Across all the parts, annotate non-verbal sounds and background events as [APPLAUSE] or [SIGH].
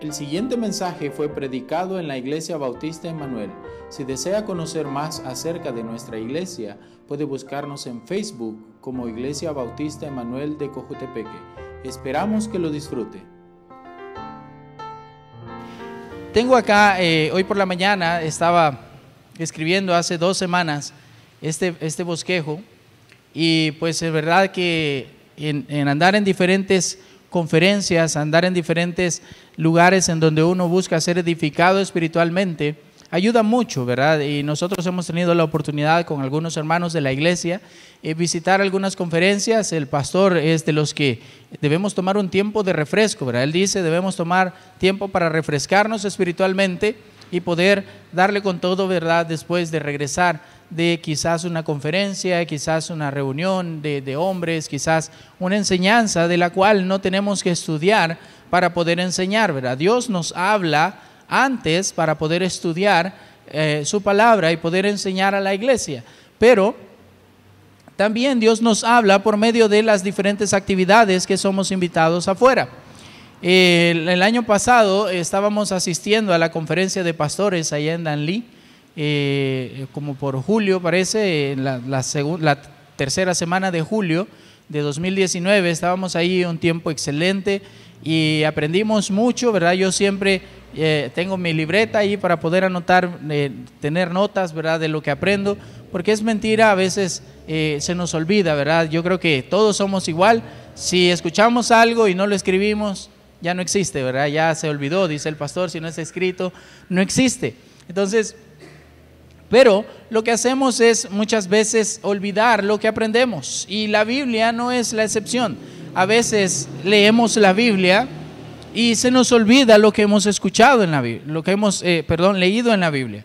El siguiente mensaje fue predicado en la Iglesia Bautista Emanuel. Si desea conocer más acerca de nuestra iglesia, puede buscarnos en Facebook como Iglesia Bautista Emanuel de Cojutepeque. Esperamos que lo disfrute. Tengo acá, eh, hoy por la mañana estaba escribiendo hace dos semanas este, este bosquejo y pues es verdad que en, en andar en diferentes conferencias, andar en diferentes lugares en donde uno busca ser edificado espiritualmente, ayuda mucho, ¿verdad? Y nosotros hemos tenido la oportunidad con algunos hermanos de la iglesia eh, visitar algunas conferencias. El pastor es de los que debemos tomar un tiempo de refresco, ¿verdad? Él dice, debemos tomar tiempo para refrescarnos espiritualmente y poder darle con todo, ¿verdad? Después de regresar de quizás una conferencia, quizás una reunión de, de, hombres, quizás una enseñanza de la cual no tenemos que estudiar para poder enseñar, ¿verdad? Dios nos habla antes para poder estudiar eh, su palabra y poder enseñar a la iglesia, pero también Dios nos habla por medio de las diferentes actividades que somos invitados afuera. El, el año pasado estábamos asistiendo a la conferencia de pastores allá en Danlí, eh, como por julio parece, la, la, la tercera semana de julio de 2019, estábamos ahí un tiempo excelente y aprendimos mucho, ¿verdad? Yo siempre eh, tengo mi libreta ahí para poder anotar, eh, tener notas, ¿verdad? De lo que aprendo, porque es mentira, a veces eh, se nos olvida, ¿verdad? Yo creo que todos somos igual. Si escuchamos algo y no lo escribimos, ya no existe, ¿verdad? Ya se olvidó, dice el pastor, si no está escrito, no existe. Entonces, pero lo que hacemos es muchas veces olvidar lo que aprendemos y la Biblia no es la excepción. A veces leemos la Biblia y se nos olvida lo que hemos escuchado en la Biblia, lo que hemos, eh, perdón, leído en la Biblia.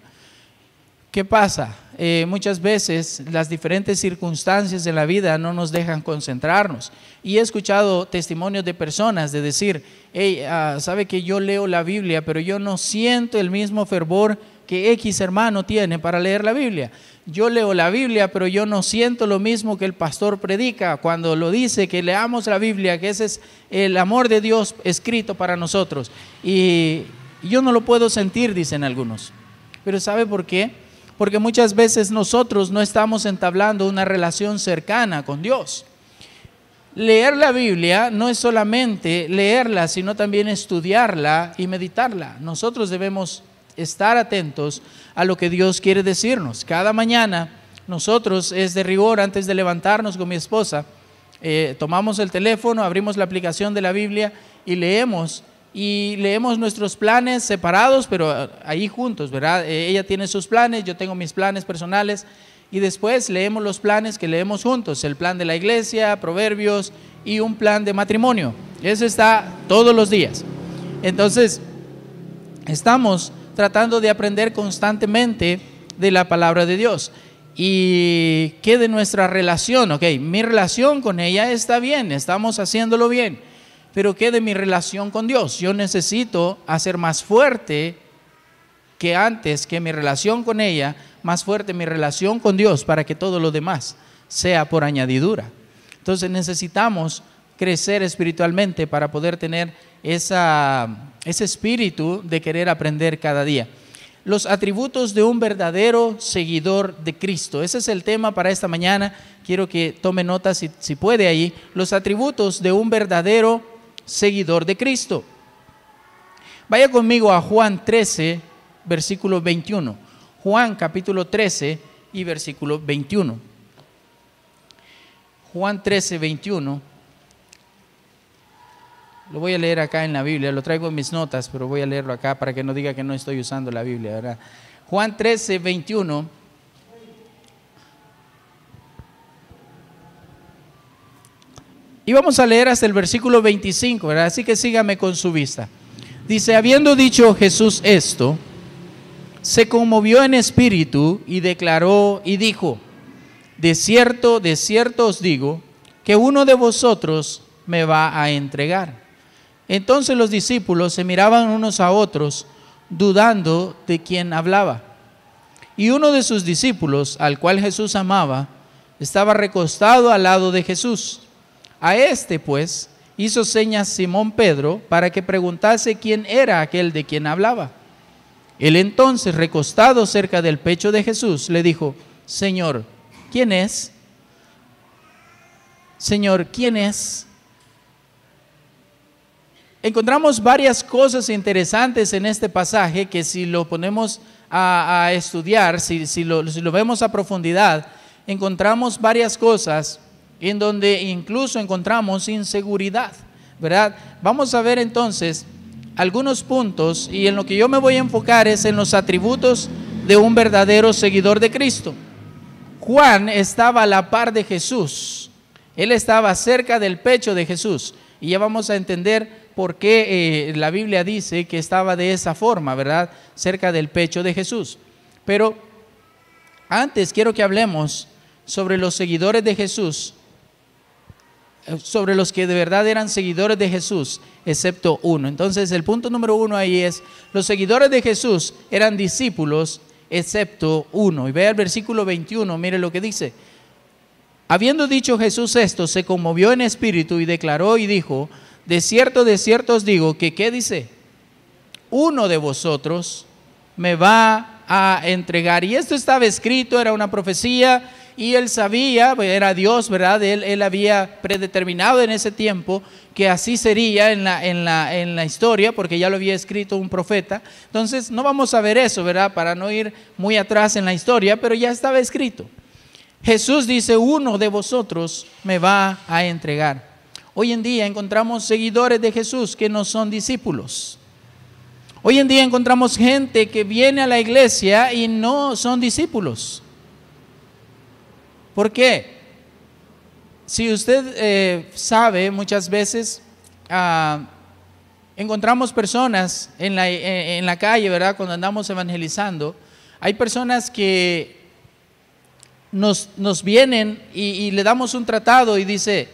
¿Qué pasa? Eh, muchas veces las diferentes circunstancias de la vida no nos dejan concentrarnos. Y he escuchado testimonios de personas de decir, hey, uh, sabe que yo leo la Biblia, pero yo no siento el mismo fervor que X hermano tiene para leer la Biblia. Yo leo la Biblia, pero yo no siento lo mismo que el pastor predica cuando lo dice, que leamos la Biblia, que ese es el amor de Dios escrito para nosotros. Y yo no lo puedo sentir, dicen algunos. Pero ¿sabe por qué? Porque muchas veces nosotros no estamos entablando una relación cercana con Dios. Leer la Biblia no es solamente leerla, sino también estudiarla y meditarla. Nosotros debemos estar atentos a lo que Dios quiere decirnos. Cada mañana nosotros es de rigor antes de levantarnos con mi esposa, eh, tomamos el teléfono, abrimos la aplicación de la Biblia y leemos. Y leemos nuestros planes separados, pero ahí juntos, ¿verdad? Eh, ella tiene sus planes, yo tengo mis planes personales. Y después leemos los planes que leemos juntos, el plan de la iglesia, proverbios y un plan de matrimonio. Eso está todos los días. Entonces, estamos tratando de aprender constantemente de la palabra de Dios. Y qué de nuestra relación, ok, mi relación con ella está bien, estamos haciéndolo bien, pero qué de mi relación con Dios. Yo necesito hacer más fuerte que antes que mi relación con ella, más fuerte mi relación con Dios para que todo lo demás sea por añadidura. Entonces necesitamos crecer espiritualmente para poder tener esa, ese espíritu de querer aprender cada día. Los atributos de un verdadero seguidor de Cristo. Ese es el tema para esta mañana. Quiero que tome nota si, si puede ahí. Los atributos de un verdadero seguidor de Cristo. Vaya conmigo a Juan 13, versículo 21. Juan capítulo 13 y versículo 21. Juan 13, 21. Lo voy a leer acá en la Biblia, lo traigo en mis notas, pero voy a leerlo acá para que no diga que no estoy usando la Biblia, ¿verdad? Juan 13, 21. Y vamos a leer hasta el versículo 25, ¿verdad? Así que sígame con su vista. Dice, habiendo dicho Jesús esto, se conmovió en espíritu y declaró y dijo, de cierto, de cierto os digo, que uno de vosotros me va a entregar. Entonces los discípulos se miraban unos a otros, dudando de quién hablaba. Y uno de sus discípulos, al cual Jesús amaba, estaba recostado al lado de Jesús. A este, pues, hizo señas Simón Pedro para que preguntase quién era aquel de quien hablaba. Él entonces, recostado cerca del pecho de Jesús, le dijo, Señor, ¿quién es? Señor, ¿quién es? Encontramos varias cosas interesantes en este pasaje que si lo ponemos a, estudiar, si, si, lo, si lo vemos a profundidad, encontramos varias cosas en donde incluso encontramos inseguridad, ¿verdad? Vamos a ver entonces algunos puntos y en lo que yo me voy a enfocar es en los atributos de un verdadero seguidor de Cristo. Juan estaba a la par de Jesús, él estaba cerca del pecho de Jesús y ya vamos a entender por qué eh, la Biblia dice que estaba de esa forma, ¿verdad? Cerca del pecho de Jesús. Pero antes quiero que hablemos sobre los seguidores de Jesús sobre los que de verdad eran seguidores de Jesús, excepto uno. Entonces el punto número uno ahí es, los seguidores de Jesús eran discípulos, excepto uno. Y vea el versículo 21, mire lo que dice. Habiendo dicho Jesús esto, se conmovió en espíritu y declaró y dijo, de cierto, de cierto os digo que, ¿qué dice? Uno de vosotros me va a entregar. Y esto estaba escrito, era una profecía y él sabía, pues, era Dios, ¿verdad? Él, él había predeterminado en ese tiempo que así sería en la, en, la, en la historia, porque ya lo había escrito un profeta. Entonces, no vamos a ver eso, ¿verdad? Para no ir muy atrás en la historia, pero ya estaba escrito. Jesús dice, uno de vosotros me va a entregar. Hoy en día encontramos seguidores de Jesús que no son discípulos. Hoy en día encontramos gente que viene a la iglesia y no son discípulos. ¿Por qué? Si usted eh, sabe, muchas veces ah, encontramos personas en la, eh, en la calle, ¿verdad? Cuando andamos evangelizando, hay personas que nos, nos vienen y, le damos un tratado y dice,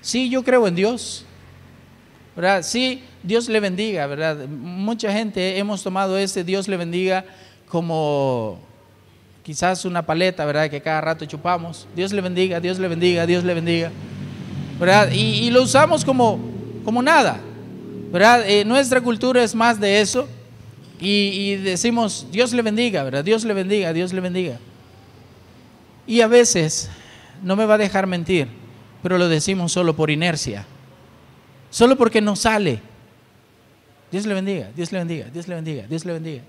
sí, yo creo en Dios, ¿verdad? Sí, Dios le bendiga, ¿verdad? Mucha gente hemos tomado ese Dios le bendiga como quizás una paleta, ¿verdad? Que cada rato chupamos. Dios le bendiga, Dios le bendiga, Dios le bendiga. ¿Verdad? Y, lo usamos como, como nada. ¿Verdad? Eh, nuestra cultura es más de eso. Y, y, decimos, Dios le bendiga, ¿verdad? Dios le bendiga, Dios le bendiga. Y a veces, no me va a dejar mentir, pero lo decimos solo por inercia. Solo porque nos sale. Dios le bendiga, Dios le bendiga, Dios le bendiga, Dios le bendiga.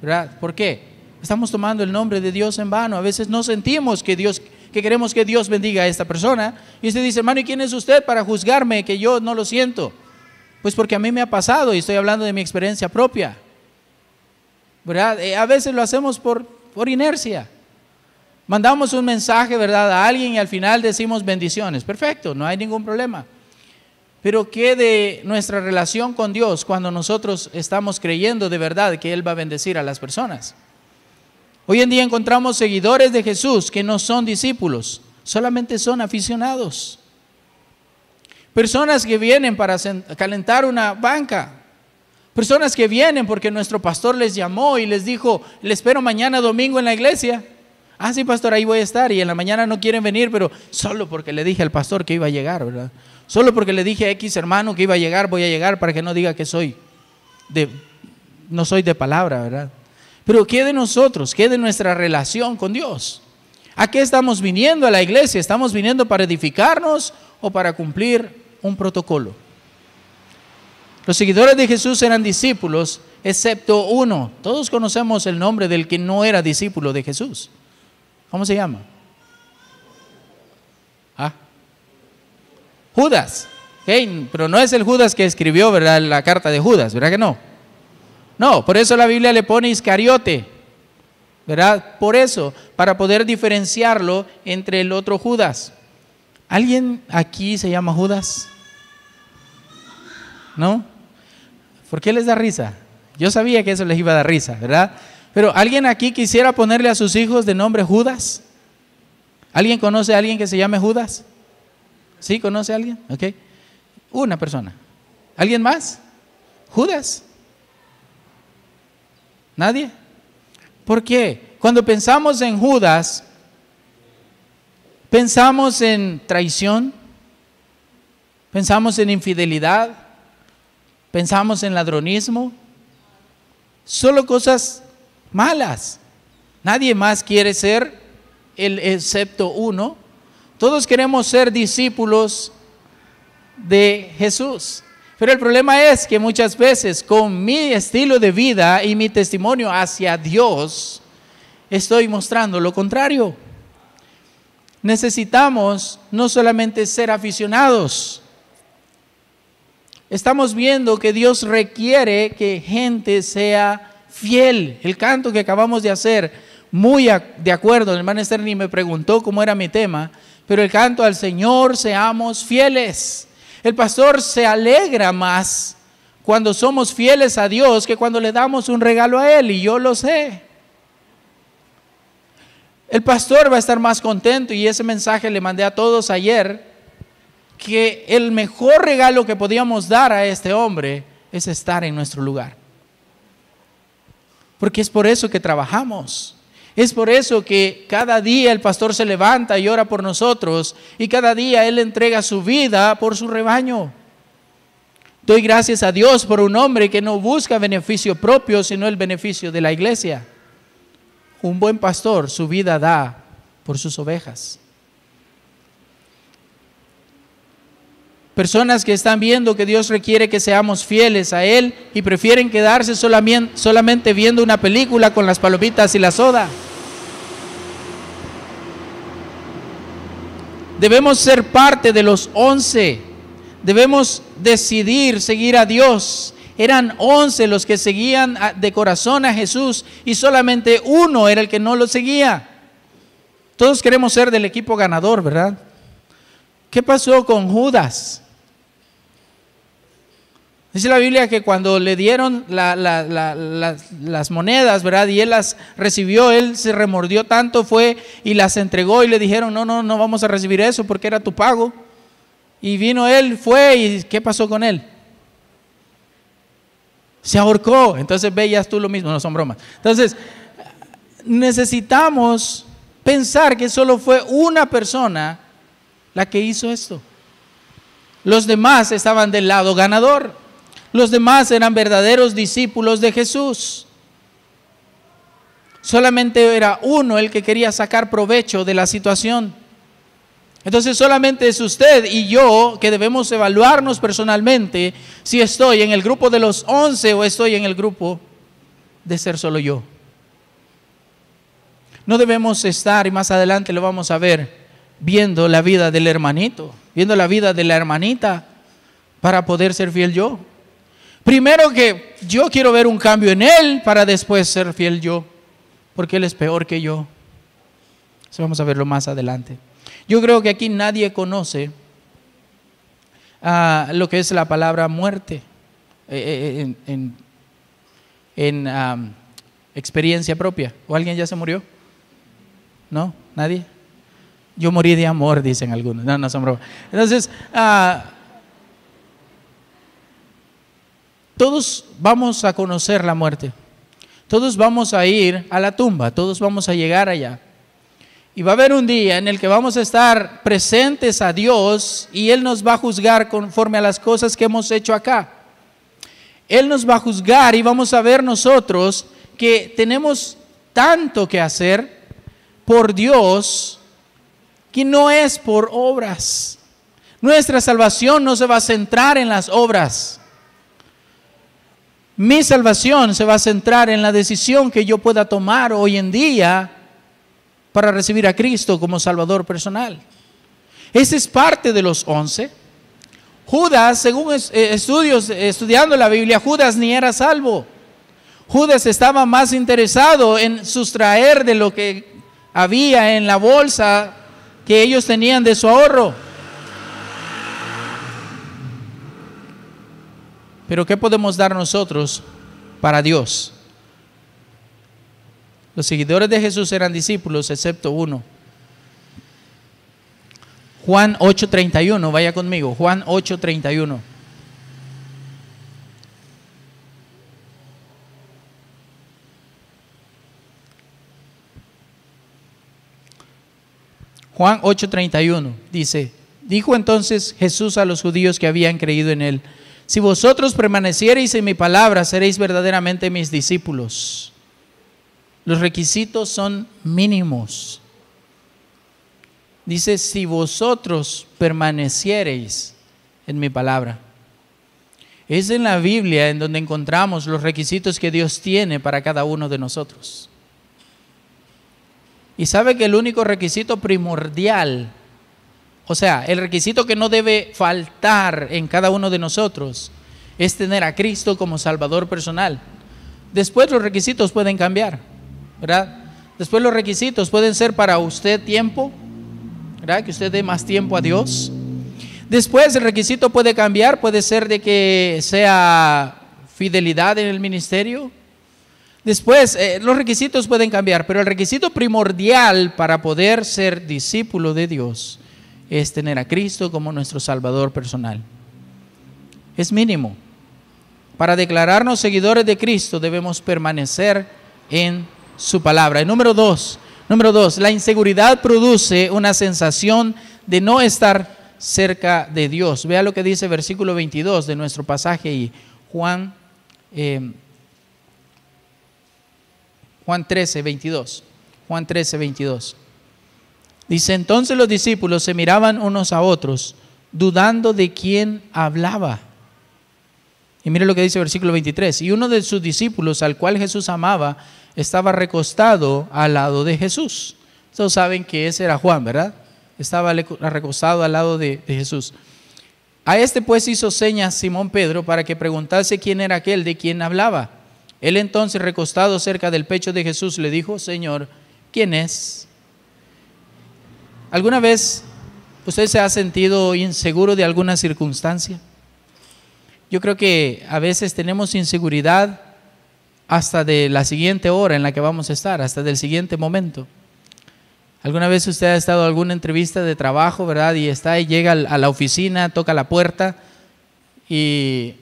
¿Verdad? ¿Por qué? Estamos tomando el nombre de Dios en vano. A veces no sentimos que Dios, que queremos que Dios bendiga a esta persona. Y usted dice, hermano, ¿y quién es usted para juzgarme que yo no lo siento? Pues porque a mí me ha pasado y estoy hablando de mi experiencia propia. ¿Verdad? Eh, a veces lo hacemos por, por inercia. Mandamos un mensaje, ¿verdad?, a alguien y al final decimos bendiciones. Perfecto, no hay ningún problema. Pero ¿qué de nuestra relación con Dios cuando nosotros estamos creyendo de verdad que Él va a bendecir a las personas? Hoy en día encontramos seguidores de Jesús que no son discípulos, solamente son aficionados. Personas que vienen para calentar una banca. Personas que vienen porque nuestro pastor les llamó y les dijo, le espero mañana domingo en la iglesia. Ah, sí, pastor, ahí voy a estar. Y en la mañana no quieren venir, pero solo porque le dije al pastor que iba a llegar, ¿verdad? Solo porque le dije a X hermano que iba a llegar, voy a llegar para que no diga que soy de, no soy de palabra, ¿verdad? Pero ¿qué de nosotros? ¿Qué de nuestra relación con Dios? ¿A qué estamos viniendo a la iglesia? ¿Estamos viniendo para edificarnos o para cumplir un protocolo? Los seguidores de Jesús eran discípulos, excepto uno. Todos conocemos el nombre del que no era discípulo de Jesús. ¿Cómo se llama? ¿Ah? Judas. Pero no es el Judas que escribió ¿verdad? la carta de Judas, ¿verdad que no? No, por eso la Biblia le pone Iscariote, ¿verdad? Por eso, para poder diferenciarlo entre el otro Judas. ¿Alguien aquí se llama Judas? ¿No? ¿Por qué les da risa? Yo sabía que eso les iba a dar risa, ¿verdad? Pero ¿alguien aquí quisiera ponerle a sus hijos de nombre Judas? ¿Alguien conoce a alguien que se llame Judas? ¿Sí? ¿Conoce a alguien? Ok. Una persona. ¿Alguien más? Judas. ¿Nadie? ¿Por qué? Cuando pensamos en Judas, pensamos en traición, Pensamos en infidelidad, pensamos en ladronismo, solo cosas malas. Nadie más quiere ser el excepto uno. Todos queremos ser discípulos de Jesús. Pero el problema es que muchas veces con mi estilo de vida y mi testimonio hacia Dios, estoy mostrando lo contrario. Necesitamos no solamente ser aficionados, estamos viendo que Dios requiere que gente sea fiel. El canto que acabamos de hacer, muy de acuerdo, el hermano Sterling me preguntó cómo era mi tema, pero el canto al Señor, seamos fieles. El pastor se alegra más cuando somos fieles a Dios que cuando le damos un regalo a Él, y yo lo sé. El pastor va a estar más contento y ese mensaje le mandé a todos ayer, que el mejor regalo que podíamos dar a este hombre es estar en nuestro lugar. Porque es por eso que trabajamos. Es por eso que cada día el pastor se levanta y ora por nosotros y cada día él entrega su vida por su rebaño. Doy gracias a Dios por un hombre que no busca beneficio propio, sino el beneficio de la iglesia. Un buen pastor su vida da por sus ovejas. Personas que están viendo que Dios requiere que seamos fieles a Él y prefieren quedarse solamente viendo una película con las palomitas y la soda. Debemos ser parte de los once. Debemos decidir seguir a Dios. Eran once los que seguían de corazón a Jesús y solamente uno era el que no lo seguía. Todos queremos ser del equipo ganador, ¿verdad? ¿Qué pasó con Judas? Dice la Biblia que cuando le dieron las monedas, ¿verdad? Y él las recibió, él se remordió tanto, fue y las entregó y le dijeron, no, no, no vamos a recibir eso porque era tu pago. Y vino él, fue y ¿qué pasó con él? Se ahorcó. Entonces veías tú lo mismo, no son bromas. Entonces, necesitamos pensar que solo fue una persona la que hizo esto. Los demás estaban del lado ganador. Los demás eran verdaderos discípulos de Jesús. Solamente era uno el que quería sacar provecho de la situación. Entonces solamente es usted y yo que debemos evaluarnos personalmente si estoy en el grupo de los once o estoy en el grupo de ser solo yo. No debemos estar, y más adelante lo vamos a ver, viendo la vida del hermanito, viendo la vida de la hermanita para poder ser fiel yo. Primero que yo quiero ver un cambio en él para después ser fiel yo, porque él es peor que yo. Eso vamos a verlo más adelante. Yo creo que aquí nadie conoce ah, lo que es la palabra muerte eh, eh, en, experiencia propia. ¿O alguien ya se murió? ¿No? ¿Nadie? Yo morí de amor, dicen algunos. No, no son bromas. Entonces, uh, todos vamos a conocer la muerte. Todos vamos a ir a la tumba, todos vamos a llegar allá. Y va a haber un día en el que vamos a estar presentes a Dios y Él nos va a juzgar conforme a las cosas que hemos hecho acá. Él nos va a juzgar y vamos a ver nosotros que tenemos tanto que hacer por Dios que no es por obras. Nuestra salvación no se va a centrar en las obras. Mi salvación se va a centrar en la decisión que yo pueda tomar hoy en día para recibir a Cristo como Salvador personal. Ese es parte de los once. Judas, según eh, estudios, estudiando la Biblia, Judas ni era salvo. Judas estaba más interesado en sustraer de lo que había en la bolsa que ellos tenían de su ahorro. Pero ¿qué podemos dar nosotros para Dios? Los seguidores de Jesús eran discípulos, excepto uno. Juan 8:31, vaya conmigo, Juan 8:31. Juan 8:31 dice, Dijo entonces Jesús a los judíos que habían creído en él, si vosotros permaneciereis en mi palabra, seréis verdaderamente mis discípulos. Los requisitos son mínimos. Dice, si vosotros permaneciereis en mi palabra. Es en la Biblia en donde encontramos los requisitos que Dios tiene para cada uno de nosotros. Y sabe que el único requisito primordial o sea, el requisito que no debe faltar en cada uno de nosotros es tener a Cristo como Salvador personal. Después los requisitos pueden cambiar, ¿verdad? Después los requisitos pueden ser para usted tiempo, ¿verdad? Que usted dé más tiempo a Dios. Después el requisito puede cambiar, puede ser de que sea fidelidad en el ministerio. Después eh, los requisitos pueden cambiar, pero el requisito primordial para poder ser discípulo de Dios es tener a Cristo como nuestro Salvador personal. Es mínimo. Para declararnos seguidores de Cristo debemos permanecer en su palabra. Y número dos, número dos, la inseguridad produce una sensación de no estar cerca de Dios. Vea lo que dice versículo 22 de nuestro pasaje y Juan, eh, Juan 13, 22. Juan 13, 22. Dice, entonces los discípulos se miraban unos a otros, dudando de quién hablaba. Y mire lo que dice el versículo 23. Y uno de sus discípulos, al cual Jesús amaba, estaba recostado al lado de Jesús. Todos saben que ese era Juan, ¿verdad? Estaba recostado al lado de, de Jesús. A este pues hizo señas Simón Pedro para que preguntase quién era aquel de quien hablaba. Él entonces, recostado cerca del pecho de Jesús, le dijo, Señor, ¿quién es? ¿Alguna vez usted se ha sentido inseguro de alguna circunstancia? Yo creo que a veces tenemos inseguridad hasta de la siguiente hora en la que vamos a estar, hasta del siguiente momento. ¿Alguna vez usted ha estado en alguna entrevista de trabajo, verdad? Y está y llega a la oficina, toca la puerta y,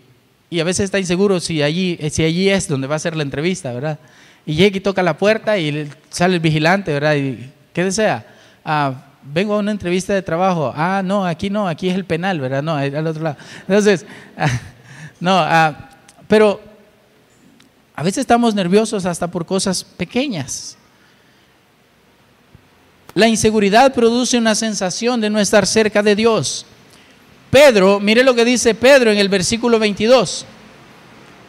a veces está inseguro si allí, si allí es donde va a ser la entrevista, ¿verdad? Y llega y toca la puerta y sale el vigilante, ¿verdad? Y, ¿Qué desea? Ah, vengo a una entrevista de trabajo, ah, no, aquí no, aquí es el penal, ¿verdad? No, al otro lado. Entonces, [LAUGHS] no, ah, pero a veces estamos nerviosos hasta por cosas pequeñas. La inseguridad produce una sensación de no estar cerca de Dios. Pedro, mire lo que dice Pedro en el versículo 22.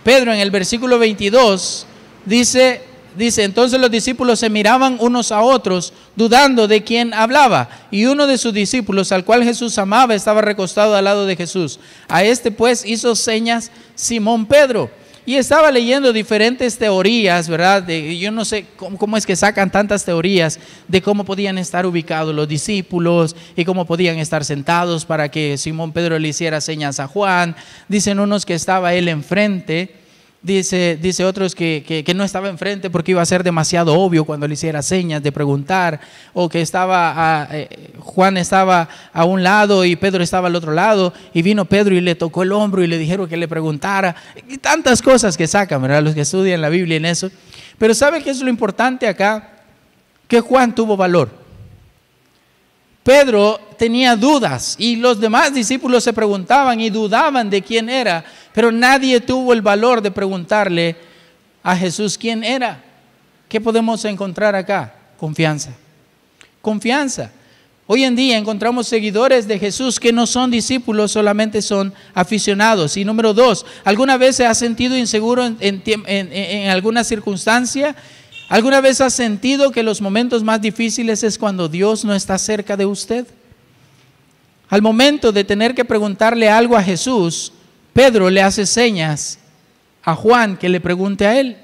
Pedro en el versículo 22 dice, dice, entonces los discípulos se miraban unos a otros, dudando de quién hablaba. Y uno de sus discípulos, al cual Jesús amaba, estaba recostado al lado de Jesús. A este pues hizo señas Simón Pedro. Y estaba leyendo diferentes teorías, ¿verdad? De, yo no sé cómo, cómo, es que sacan tantas teorías de cómo podían estar ubicados los discípulos y cómo podían estar sentados para que Simón Pedro le hiciera señas a Juan. Dicen unos que estaba él enfrente Dice, dice otros que, no estaba enfrente porque iba a ser demasiado obvio cuando le hiciera señas de preguntar, o que estaba eh, Juan estaba a un lado y Pedro estaba al otro lado, y vino Pedro y le tocó el hombro y le dijeron que le preguntara, y tantas cosas que sacan, ¿verdad? Los que estudian la Biblia en eso. Pero ¿sabe qué es lo importante acá? Que Juan tuvo valor. Pedro tenía dudas y los demás discípulos se preguntaban y dudaban de quién era, pero nadie tuvo el valor de preguntarle a Jesús quién era. ¿Qué podemos encontrar acá? Confianza. Confianza. Hoy en día encontramos seguidores de Jesús que no son discípulos, solamente son aficionados. Y número dos, ¿alguna vez se ha sentido inseguro en, en alguna circunstancia? ¿Alguna vez ha sentido que los momentos más difíciles es cuando Dios no está cerca de usted? Al momento de tener que preguntarle algo a Jesús, Pedro le hace señas a Juan que le pregunte a él.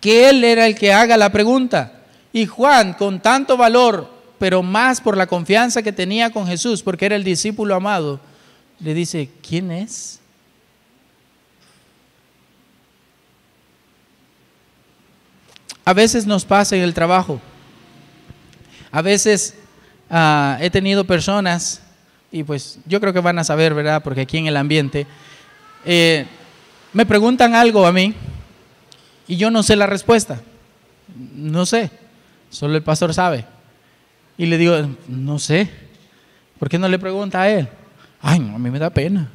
Que él era el que haga la pregunta. Y Juan, con tanto valor, pero más por la confianza que tenía con Jesús, porque era el discípulo amado, le dice, ¿quién es? A veces nos pasa en el trabajo. A veces ah, he tenido personas y pues yo creo que van a saber, ¿verdad? Porque aquí en el ambiente, eh, me preguntan algo a mí y yo no sé la respuesta. No sé, solo el pastor sabe. Y le digo, no sé. ¿Por qué no le pregunta a él? Ay, no, a mí me da pena.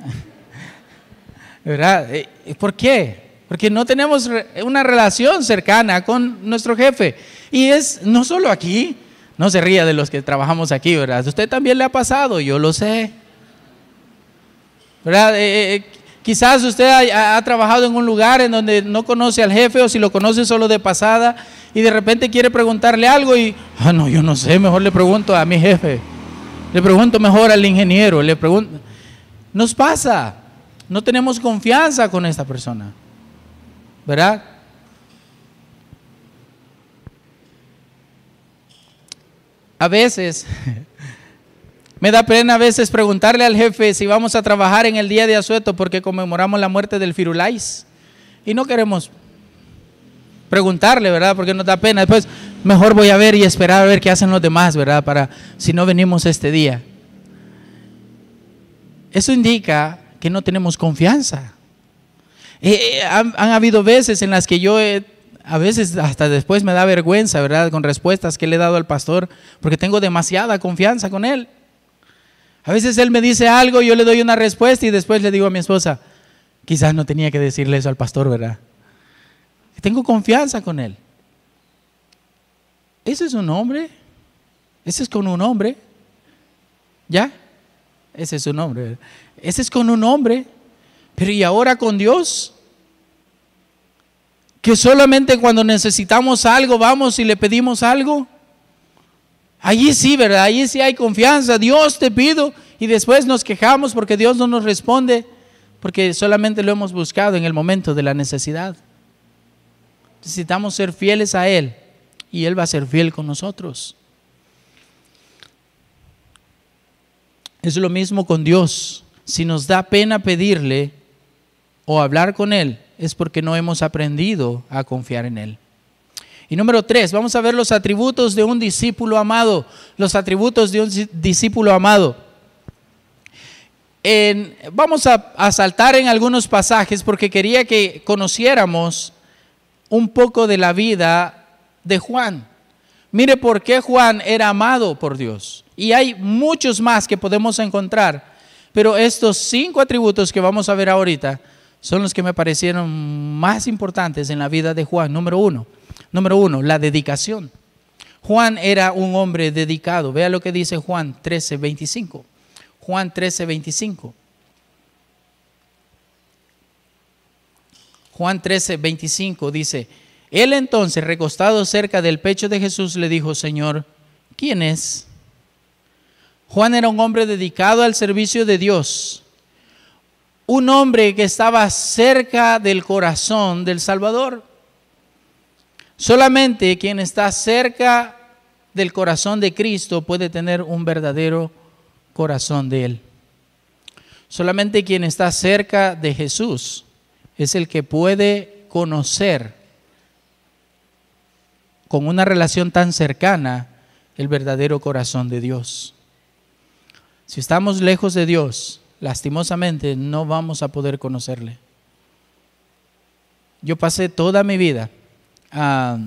[LAUGHS] ¿Verdad? Eh, ¿Por qué? Porque no tenemos una relación cercana con nuestro jefe. Y es no solo aquí, no se ría de los que trabajamos aquí, ¿verdad? Usted también le ha pasado, yo lo sé. ¿Verdad? Eh, eh, quizás usted ha, trabajado en un lugar en donde no conoce al jefe o si lo conoce solo de pasada y de repente quiere preguntarle algo y, ah, no, yo no sé, mejor le pregunto a mi jefe. Le pregunto mejor al ingeniero, le pregunto. Nos pasa, no tenemos confianza con esta persona. ¿Verdad? A veces, [LAUGHS] me da pena a veces preguntarle al jefe si vamos a trabajar en el día de asueto porque conmemoramos la muerte del Firulais. Y no queremos preguntarle, ¿verdad? Porque nos da pena. Después, mejor voy a ver y esperar a ver qué hacen los demás, ¿verdad? Para si no venimos este día. Eso indica que no tenemos confianza. Eh, eh, han, habido veces en las que yo, a veces hasta después me da vergüenza, ¿verdad? Con respuestas que le he dado al pastor, porque tengo demasiada confianza con él. A veces él me dice algo, yo le doy una respuesta y después le digo a mi esposa, quizás no tenía que decirle eso al pastor, ¿verdad? Tengo confianza con él. Ese es un hombre. Ese es con un hombre. ¿Ya? Ese es un hombre. Ese es con un hombre. Pero ¿y ahora con Dios? Que solamente cuando necesitamos algo vamos y le pedimos algo. Allí sí, ¿verdad? Allí sí hay confianza. Dios te pido. Y después nos quejamos porque Dios no nos responde. Porque solamente lo hemos buscado en el momento de la necesidad. Necesitamos ser fieles a Él. Y Él va a ser fiel con nosotros. Es lo mismo con Dios. Si nos da pena pedirle, o hablar con Él es porque no hemos aprendido a confiar en Él. Y número tres, vamos a ver los atributos de un discípulo amado, los atributos de un discípulo amado. vamos a, a saltar en algunos pasajes porque quería que conociéramos un poco de la vida de Juan. Mire por qué Juan era amado por Dios. Y hay muchos más que podemos encontrar, pero estos cinco atributos que vamos a ver ahorita son los que me parecieron más importantes en la vida de Juan. Número uno, número uno, la dedicación. Juan era un hombre dedicado. Vea lo que dice Juan 13, 25. Juan 13, 25. Juan 13, 25 dice, él entonces, recostado cerca del pecho de Jesús, le dijo, Señor, ¿quién es? Juan era un hombre dedicado al servicio de Dios un hombre que estaba cerca del corazón del Salvador. Solamente quien está cerca del corazón de Cristo puede tener un verdadero corazón de Él. Solamente quien está cerca de Jesús es el que puede conocer con una relación tan cercana el verdadero corazón de Dios. Si estamos lejos de Dios, lastimosamente no vamos a poder conocerle. Yo pasé toda mi vida, ah,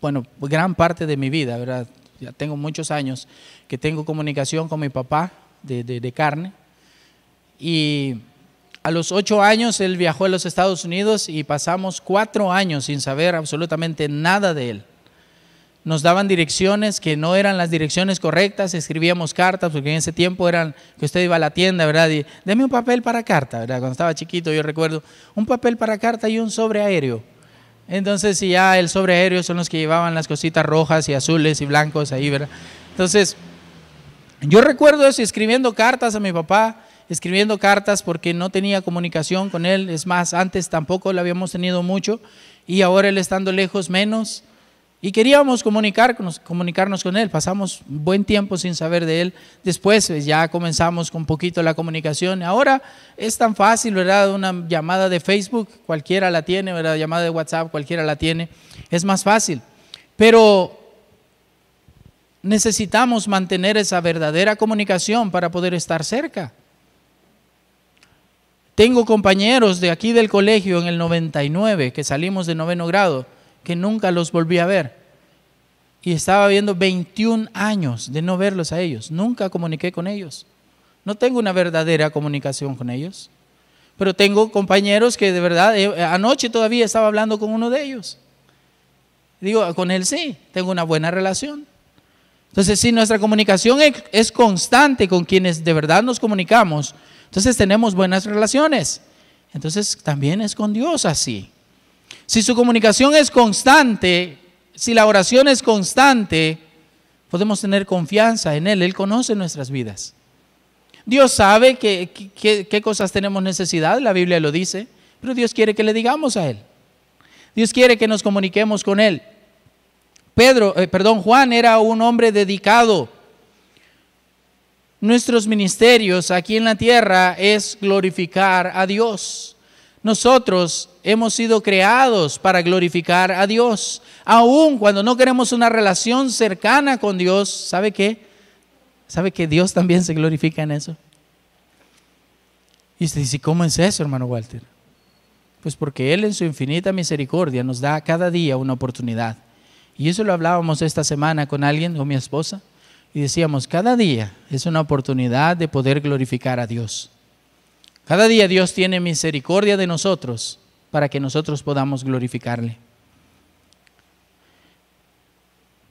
bueno, gran parte de mi vida, ¿verdad? Ya tengo muchos años que tengo comunicación con mi papá de, de carne. Y a los ocho años él viajó a los Estados Unidos y pasamos cuatro años sin saber absolutamente nada de él nos daban direcciones que no eran las direcciones correctas, escribíamos cartas, porque en ese tiempo eran que usted iba a la tienda, ¿verdad? Y deme un papel para carta, ¿verdad? Cuando estaba chiquito yo recuerdo un papel para carta y un sobre aéreo. Entonces, si ya el sobre aéreo son los que llevaban las cositas rojas y azules y blancos ahí, ¿verdad? Entonces, yo recuerdo eso, escribiendo cartas a mi papá, escribiendo cartas porque no tenía comunicación con él, es más, antes tampoco lo habíamos tenido mucho y ahora él estando lejos menos. Y queríamos comunicarnos, comunicarnos con él. Pasamos buen tiempo sin saber de él. Después eh, ya comenzamos con poquito la comunicación. Ahora es tan fácil, ¿verdad? Una llamada de Facebook, cualquiera la tiene, ¿verdad? Llamada de WhatsApp, cualquiera la tiene. Es más fácil. Pero necesitamos mantener esa verdadera comunicación para poder estar cerca. Tengo compañeros de aquí del colegio en el 99 que salimos de noveno grado que nunca los volví a ver. y estaba viendo 21 años de no verlos a ellos. Nunca comuniqué con ellos. No tengo una verdadera comunicación con ellos. Pero tengo compañeros que de verdad, eh, anoche todavía estaba hablando con uno de ellos. Digo, con él sí, tengo una buena relación. Entonces, si nuestra comunicación es constante con quienes de verdad nos comunicamos, entonces tenemos buenas relaciones. Entonces también es con Dios así. Si su comunicación es constante, si la oración es constante, podemos tener confianza en Él. Él conoce nuestras vidas. Dios sabe qué cosas tenemos necesidad, la Biblia lo dice, pero Dios quiere que le digamos a Él. Dios quiere que nos comuniquemos con Él. Pedro, eh, perdón, Juan era un hombre dedicado. Nuestros ministerios aquí en la tierra es glorificar a Dios. Nosotros hemos sido creados para glorificar a Dios. Aun cuando no queremos una relación cercana con Dios, ¿sabe qué? ¿Sabe que Dios también se glorifica en eso? Y usted dice, ¿cómo es eso, hermano Walter? Pues porque Él en su infinita misericordia nos da cada día una oportunidad y eso lo hablábamos esta semana con alguien, o mi esposa, y decíamos, cada día es una oportunidad de poder glorificar a Dios. Cada día Dios tiene misericordia de nosotros para que nosotros podamos glorificarle.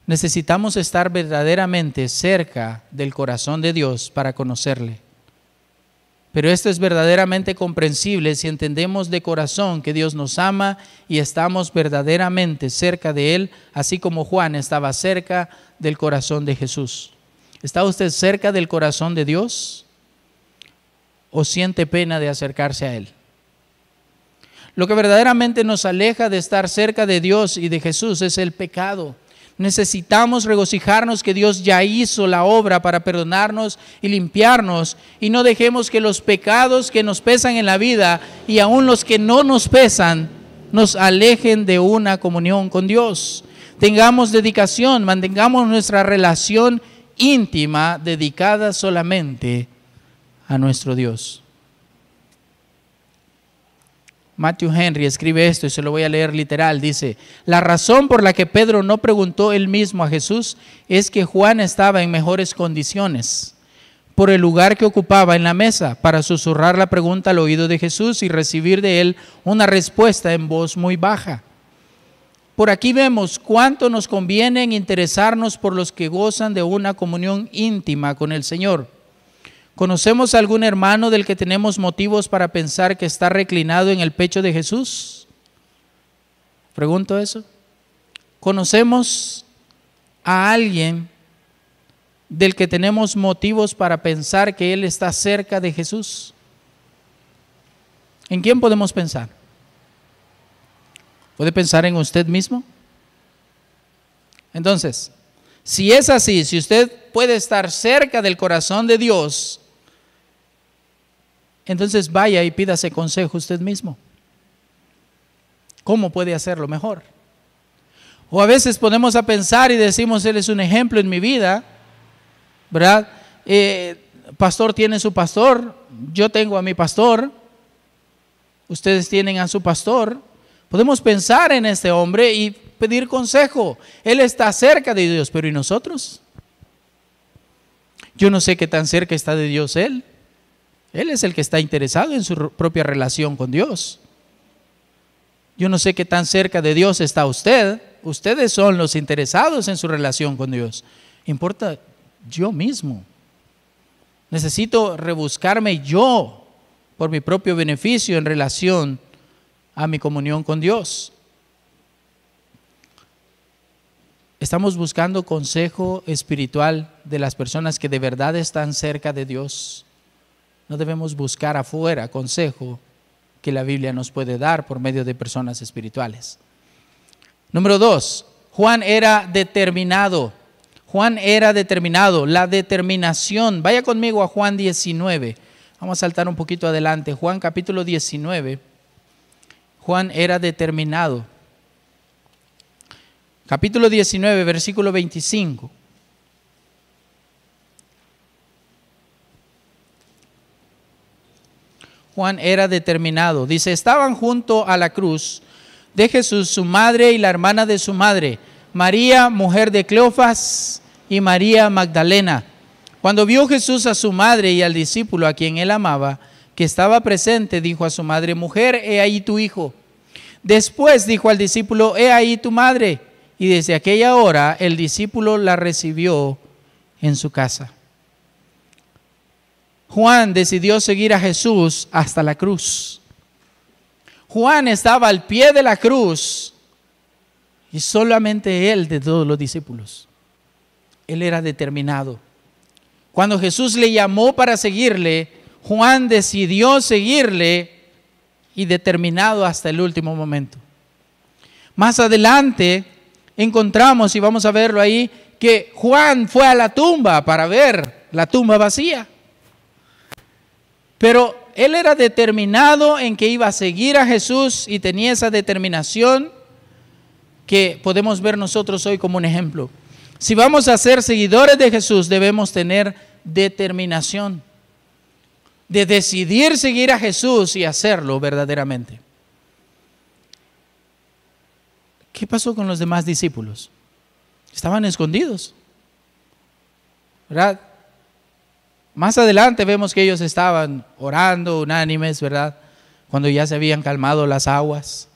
Necesitamos estar verdaderamente cerca del corazón de Dios para conocerle. Pero esto es verdaderamente comprensible si entendemos de corazón que Dios nos ama y estamos verdaderamente cerca de Él, así como Juan estaba cerca del corazón de Jesús. ¿Está usted cerca del corazón de Dios o siente pena de acercarse a Él? Lo que verdaderamente nos aleja de estar cerca de Dios y de Jesús es el pecado. Necesitamos regocijarnos que Dios ya hizo la obra para perdonarnos y limpiarnos y no dejemos que los pecados que nos pesan en la vida y aún los que no nos pesan nos alejen de una comunión con Dios. Tengamos dedicación, mantengamos nuestra relación íntima dedicada solamente a nuestro Dios. Matthew Henry escribe esto y se lo voy a leer literal. Dice, la razón por la que Pedro no preguntó él mismo a Jesús es que Juan estaba en mejores condiciones por el lugar que ocupaba en la mesa para susurrar la pregunta al oído de Jesús y recibir de él una respuesta en voz muy baja. Por aquí vemos cuánto nos conviene en interesarnos por los que gozan de una comunión íntima con el Señor ¿Conocemos algún hermano del que tenemos motivos para pensar que está reclinado en el pecho de Jesús? Pregunto eso. ¿Conocemos a alguien del que tenemos motivos para pensar que Él está cerca de Jesús? ¿En quién podemos pensar? ¿Puede pensar en usted mismo? Entonces, si es así, si usted puede estar cerca del corazón de Dios, entonces vaya y pídase consejo usted mismo. ¿Cómo puede hacerlo mejor? O a veces ponemos a pensar y decimos, Él es un ejemplo en mi vida, ¿verdad? Eh, pastor tiene su pastor, yo tengo a mi pastor, ustedes tienen a su pastor. Podemos pensar en este hombre y pedir consejo. Él está cerca de Dios, pero ¿y nosotros? Yo no sé qué tan cerca está de Dios Él. Él es el que está interesado en su propia relación con Dios. Yo no sé qué tan cerca de Dios está usted. Ustedes son los interesados en su relación con Dios. Importa yo mismo. Necesito rebuscarme yo por mi propio beneficio en relación a mi comunión con Dios. Estamos buscando consejo espiritual de las personas que de verdad están cerca de Dios. No debemos buscar afuera consejo que la Biblia nos puede dar por medio de personas espirituales. Número dos, Juan era determinado. Juan era determinado. La determinación. Vaya conmigo a Juan 19. Vamos a saltar un poquito adelante. Juan capítulo 19. Juan era determinado. Capítulo 19, versículo 25. Juan era determinado. Dice, estaban junto a la cruz de Jesús su madre y la hermana de su madre, María, mujer de Cleofas, y María Magdalena. Cuando vio Jesús a su madre y al discípulo a quien él amaba, que estaba presente, dijo a su madre, mujer, he ahí tu hijo. Después dijo al discípulo, he ahí tu madre. Y desde aquella hora el discípulo la recibió en su casa. Juan decidió seguir a Jesús hasta la cruz. Juan estaba al pie de la cruz y solamente él de todos los discípulos. Él era determinado. Cuando Jesús le llamó para seguirle, Juan decidió seguirle y determinado hasta el último momento. Más adelante encontramos, y vamos a verlo ahí, que Juan fue a la tumba para ver la tumba vacía. Pero él era determinado en que iba a seguir a Jesús y tenía esa determinación que podemos ver nosotros hoy como un ejemplo. Si vamos a ser seguidores de Jesús, debemos tener determinación de decidir seguir a Jesús y hacerlo verdaderamente. ¿Qué pasó con los demás discípulos? Estaban escondidos. ¿Verdad? Más adelante vemos que ellos estaban orando unánimes, ¿verdad? Cuando ya se habían calmado las aguas.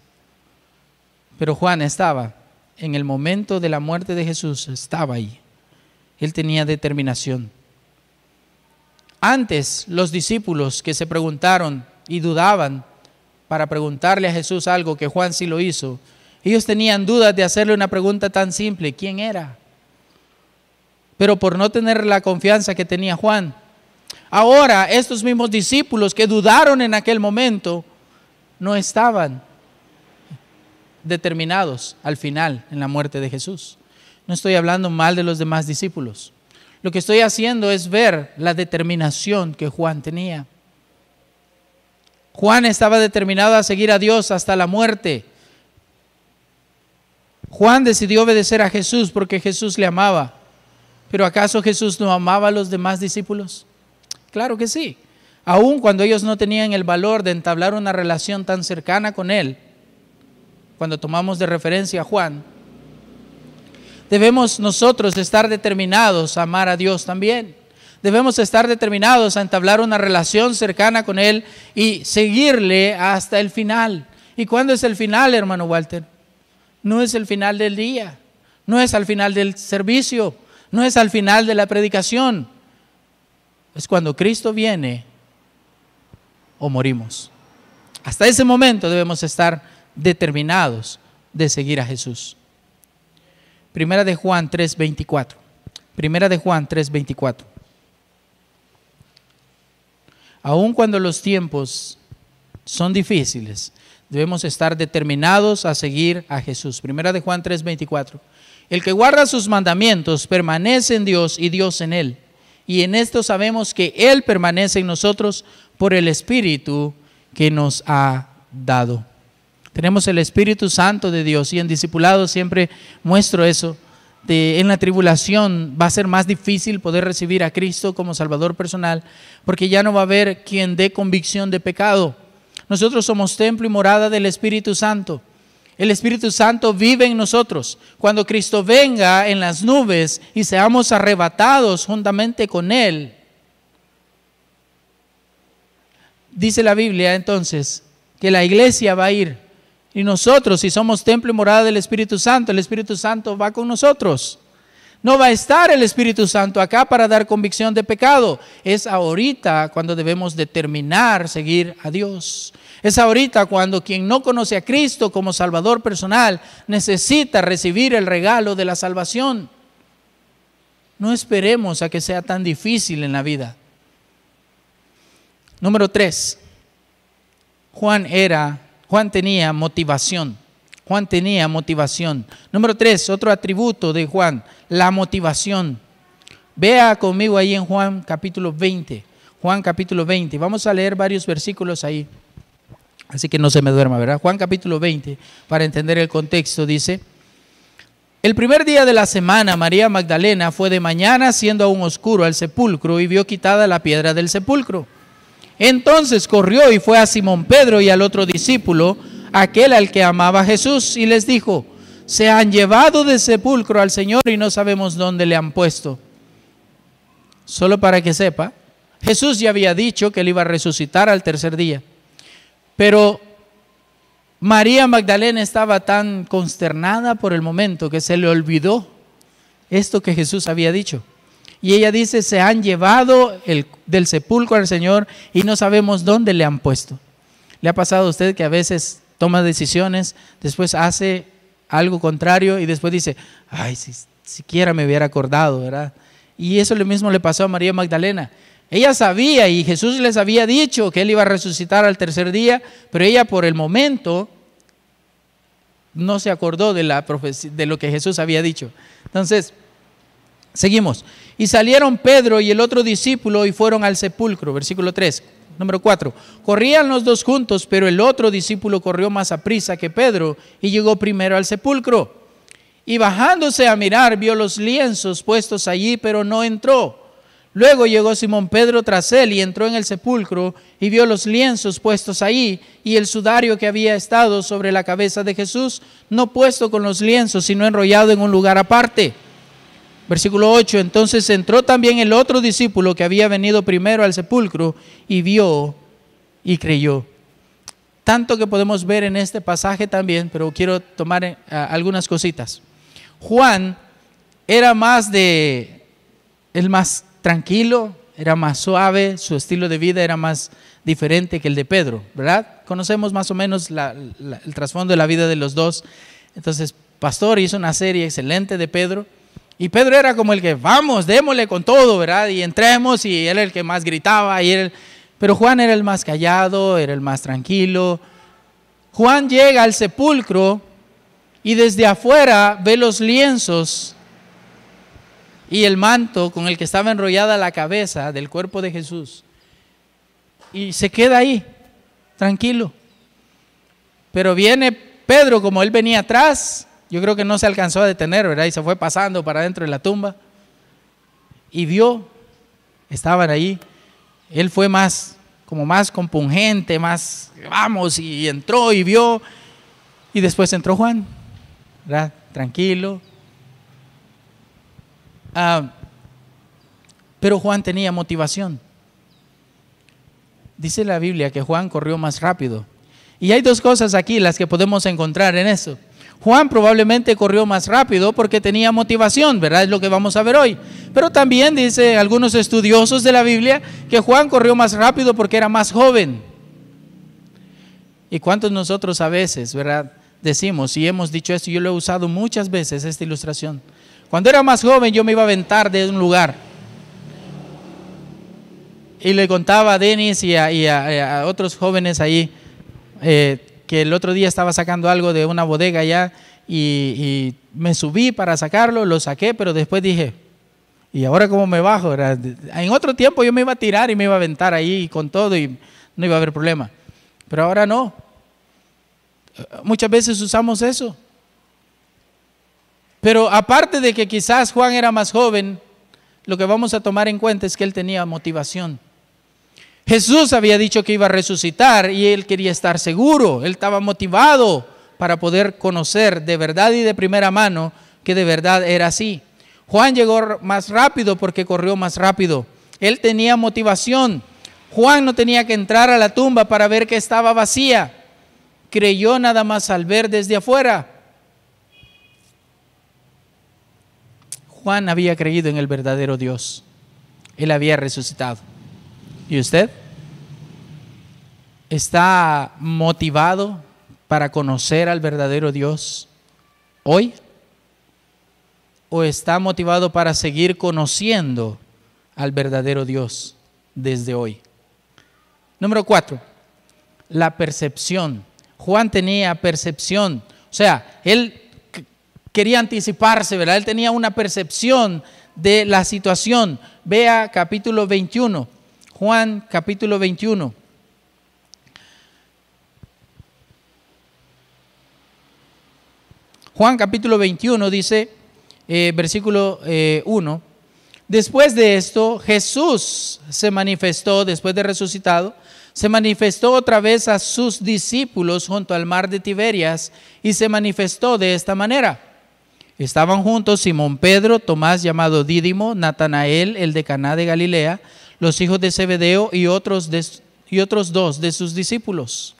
Pero Juan estaba, en el momento de la muerte de Jesús, estaba ahí. Él tenía determinación. Antes los discípulos que se preguntaron y dudaban para preguntarle a Jesús algo que Juan sí lo hizo, ellos tenían dudas de hacerle una pregunta tan simple, ¿quién era? Pero por no tener la confianza que tenía Juan, Ahora, estos mismos discípulos que dudaron en aquel momento, no estaban determinados al final en la muerte de Jesús. No estoy hablando mal de los demás discípulos. Lo que estoy haciendo es ver la determinación que Juan tenía. Juan estaba determinado a seguir a Dios hasta la muerte. Juan decidió obedecer a Jesús porque Jesús le amaba. Pero ¿acaso Jesús no amaba a los demás discípulos? Claro que sí. Aun cuando ellos no tenían el valor de entablar una relación tan cercana con Él, cuando tomamos de referencia a Juan, debemos nosotros estar determinados a amar a Dios también. Debemos estar determinados a entablar una relación cercana con Él y seguirle hasta el final. ¿Y cuándo es el final, hermano Walter? No es el final del día, no es al final del servicio, no es al final de la predicación es cuando Cristo viene o morimos. Hasta ese momento debemos estar determinados de seguir a Jesús. Primera de Juan 3:24. Primera de Juan 3:24. Aun cuando los tiempos son difíciles, debemos estar determinados a seguir a Jesús. Primera de Juan 3:24. El que guarda sus mandamientos permanece en Dios y Dios en él y en esto sabemos que Él permanece en nosotros por el Espíritu que nos ha dado. Tenemos el Espíritu Santo de Dios y en discipulado siempre muestro eso. De, en la tribulación va a ser más difícil poder recibir a Cristo como Salvador personal porque ya no va a haber quien dé convicción de pecado. Nosotros somos templo y morada del Espíritu Santo. El Espíritu Santo vive en nosotros. Cuando Cristo venga en las nubes y seamos arrebatados juntamente con Él, dice la Biblia entonces que la iglesia va a ir y nosotros, si somos templo y morada del Espíritu Santo, el Espíritu Santo va con nosotros. No va a estar el Espíritu Santo acá para dar convicción de pecado. Es ahorita cuando debemos determinar seguir a Dios. Es ahorita cuando quien no conoce a Cristo como Salvador personal necesita recibir el regalo de la salvación. No esperemos a que sea tan difícil en la vida. Número tres, Juan era, Juan tenía motivación. Juan tenía motivación. Número tres, otro atributo de Juan, la motivación. Vea conmigo ahí en Juan capítulo 20. Juan capítulo 20. Vamos a leer varios versículos ahí. Así que no se me duerma, ¿verdad? Juan capítulo 20, para entender el contexto, dice, el primer día de la semana María Magdalena fue de mañana siendo aún oscuro al sepulcro y vio quitada la piedra del sepulcro. Entonces corrió y fue a Simón Pedro y al otro discípulo, aquel al que amaba Jesús, y les dijo, se han llevado de sepulcro al Señor y no sabemos dónde le han puesto. Solo para que sepa, Jesús ya había dicho que él iba a resucitar al tercer día. Pero María Magdalena estaba tan consternada por el momento que se le olvidó esto que Jesús había dicho. Y ella dice, se han llevado el, del sepulcro al Señor y no sabemos dónde le han puesto. ¿Le ha pasado a usted que a veces toma decisiones, después hace algo contrario y después dice, ay, si siquiera me hubiera acordado, ¿verdad? Y eso lo mismo le pasó a María Magdalena. Ella sabía y Jesús les había dicho que él iba a resucitar al tercer día, pero ella por el momento no se acordó de, la de lo que Jesús había dicho. Entonces, seguimos. Y salieron Pedro y el otro discípulo y fueron al sepulcro, versículo 3. Número 4. Corrían los dos juntos, pero el otro discípulo corrió más a prisa que Pedro y llegó primero al sepulcro. Y bajándose a mirar, vio los lienzos puestos allí, pero no entró. Luego llegó Simón Pedro tras él y entró en el sepulcro y vio los lienzos puestos allí y el sudario que había estado sobre la cabeza de Jesús, no puesto con los lienzos, sino enrollado en un lugar aparte. Versículo 8, entonces entró también el otro discípulo que había venido primero al sepulcro y vio y creyó. Tanto que podemos ver en este pasaje también, pero quiero tomar eh, algunas cositas. Juan era más de, el más tranquilo, era más suave, su estilo de vida era más diferente que el de Pedro, ¿verdad? Conocemos más o menos el trasfondo de la vida de los dos. Entonces, Pastor hizo una serie excelente de Pedro y Pedro era como el que, vamos, démosle con todo, ¿verdad? Y entremos y él era el que más gritaba. Y él... Pero Juan era el más callado, era el más tranquilo. Juan llega al sepulcro y desde afuera ve los lienzos y el manto con el que estaba enrollada la cabeza del cuerpo de Jesús. Y se queda ahí, tranquilo. Pero viene Pedro, como él venía atrás, yo creo que no se alcanzó a detener, ¿verdad? Y se fue pasando para dentro de la tumba. Y vio, estaban ahí. Él fue más, como más compungente, más, vamos, y entró y vio. Y después entró Juan, ¿verdad? Tranquilo. Ah, pero Juan tenía motivación. Dice la Biblia que Juan corrió más rápido. Y hay dos cosas aquí las que podemos encontrar en eso. Juan probablemente corrió más rápido porque tenía motivación, ¿verdad? Es lo que vamos a ver hoy. Pero también dice algunos estudiosos de la Biblia que Juan corrió más rápido porque era más joven. ¿Y cuántos nosotros a veces, ¿verdad? Decimos, y hemos dicho esto, yo lo he usado muchas veces, esta ilustración. Cuando era más joven yo me iba a aventar de un lugar. Y le contaba a Denis y a, otros jóvenes ahí, eh, que el otro día estaba sacando algo de una bodega allá y, me subí para sacarlo, lo saqué, pero después dije, ¿y ahora cómo me bajo? En otro tiempo yo me iba a tirar y me iba a aventar ahí con todo y no iba a haber problema. Pero ahora no. Muchas veces usamos eso. Pero aparte de que quizás Juan era más joven, lo que vamos a tomar en cuenta es que él tenía motivación. Jesús había dicho que iba a resucitar y él quería estar seguro, él estaba motivado para poder conocer de verdad y de primera mano que de verdad era así. Juan llegó más rápido porque corrió más rápido. Él tenía motivación. Juan no tenía que entrar a la tumba para ver que estaba vacía. Creyó nada más al ver desde afuera. Juan había creído en el verdadero Dios. Él había resucitado. ¿Y usted? ¿Está motivado para conocer al verdadero Dios hoy? ¿O está motivado para seguir conociendo al verdadero Dios desde hoy? Número cuatro, la percepción. Juan tenía percepción. O sea, él quería anticiparse, ¿verdad? Él tenía una percepción de la situación. Vea capítulo 21. Juan capítulo 21. Juan capítulo 21 dice, eh, versículo 1, eh, Después de esto, Jesús se manifestó, después de resucitado, se manifestó otra vez a sus discípulos junto al mar de Tiberias y se manifestó de esta manera. Estaban juntos Simón Pedro, Tomás llamado Dídimo, Natanael, el de Caná de Galilea, los hijos de Zebedeo y otros, y otros dos de sus discípulos.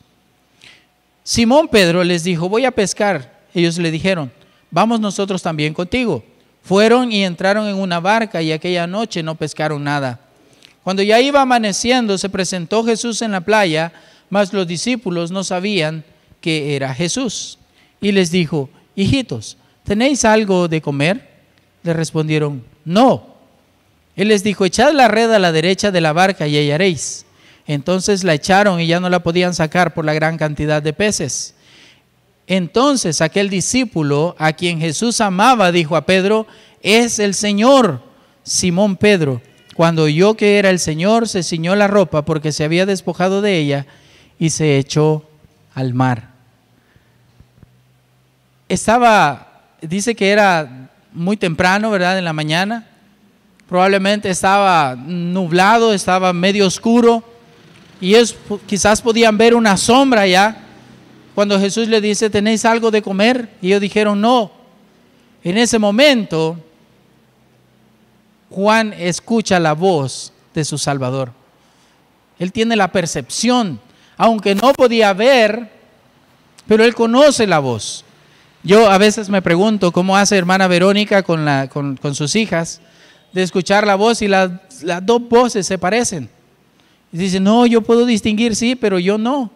Simón Pedro les dijo, voy a pescar. Ellos le dijeron, vamos nosotros también contigo. Fueron y entraron en una barca y aquella noche no pescaron nada. Cuando ya iba amaneciendo, se presentó Jesús en la playa, mas los discípulos no sabían que era Jesús. Y les dijo, hijitos, ¿tenéis algo de comer? Le respondieron, no. Él les dijo, echad la red a la derecha de la barca y hallaréis. Entonces la echaron y ya no la podían sacar por la gran cantidad de peces. Entonces aquel discípulo a quien Jesús amaba dijo a Pedro, es el Señor. Simón Pedro, cuando oyó que era el Señor, se ciñó la ropa porque se había despojado de ella y se echó al mar. Estaba, dice que era muy temprano, ¿verdad? En la mañana. Probablemente estaba nublado, estaba medio oscuro y ellos quizás podían ver una sombra ya cuando Jesús le dice, ¿tenéis algo de comer? Y ellos dijeron, no. En ese momento, Juan escucha la voz de su Salvador. Él tiene la percepción, aunque no podía ver, pero él conoce la voz. Yo a veces me pregunto cómo hace hermana Verónica con, la, con, sus hijas de escuchar la voz y las dos voces se parecen. Y dice, no, yo puedo distinguir, sí, pero yo no.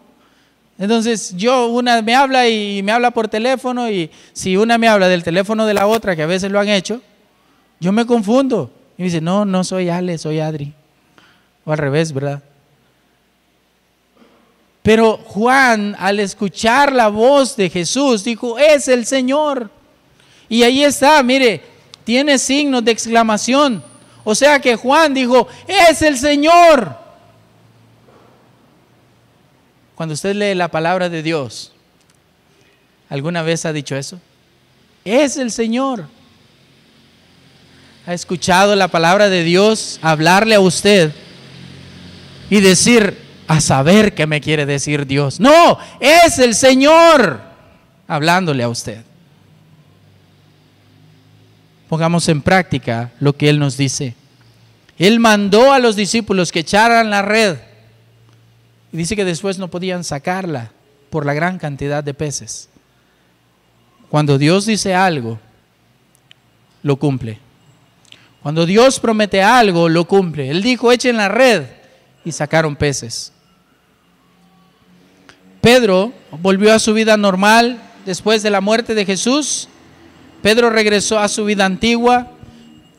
Entonces yo, una me habla y me habla por teléfono y si una me habla del teléfono de la otra, que a veces lo han hecho, yo me confundo. Y me dice, no, no soy Ale, soy Adri. O al revés, ¿verdad? Pero Juan, al escuchar la voz de Jesús, dijo, es el Señor. Y ahí está, mire, tiene signos de exclamación. O sea que Juan dijo, es el Señor. Cuando usted lee la palabra de Dios, ¿alguna vez ha dicho eso? Es el Señor. ¿Ha escuchado la palabra de Dios hablarle a usted y decir, a saber qué me quiere decir Dios? No, es el Señor hablándole a usted. Pongamos en práctica lo que Él nos dice. Él mandó a los discípulos que echaran la red y dice que después no podían sacarla por la gran cantidad de peces. Cuando Dios dice algo, lo cumple. Cuando Dios promete algo, lo cumple. Él dijo, echen la red y sacaron peces. Pedro volvió a su vida normal después de la muerte de Jesús. Pedro regresó a su vida antigua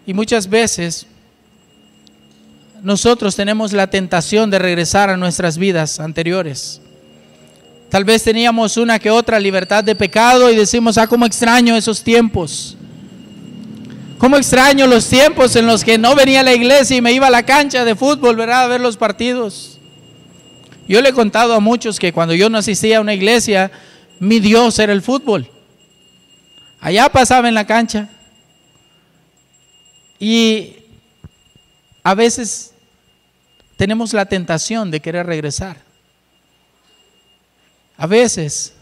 y muchas veces nosotros tenemos la tentación de regresar a nuestras vidas anteriores. Tal vez teníamos una que otra libertad de pecado y decimos, ah, cómo extraño esos tiempos. Cómo extraño los tiempos en los que no venía a la iglesia y me iba a la cancha de fútbol, ¿verdad? A ver los partidos. Yo le he contado a muchos que cuando yo no asistía a una iglesia, mi Dios era el fútbol. Allá pasaba en la cancha. Y a veces tenemos la tentación de querer regresar. A veces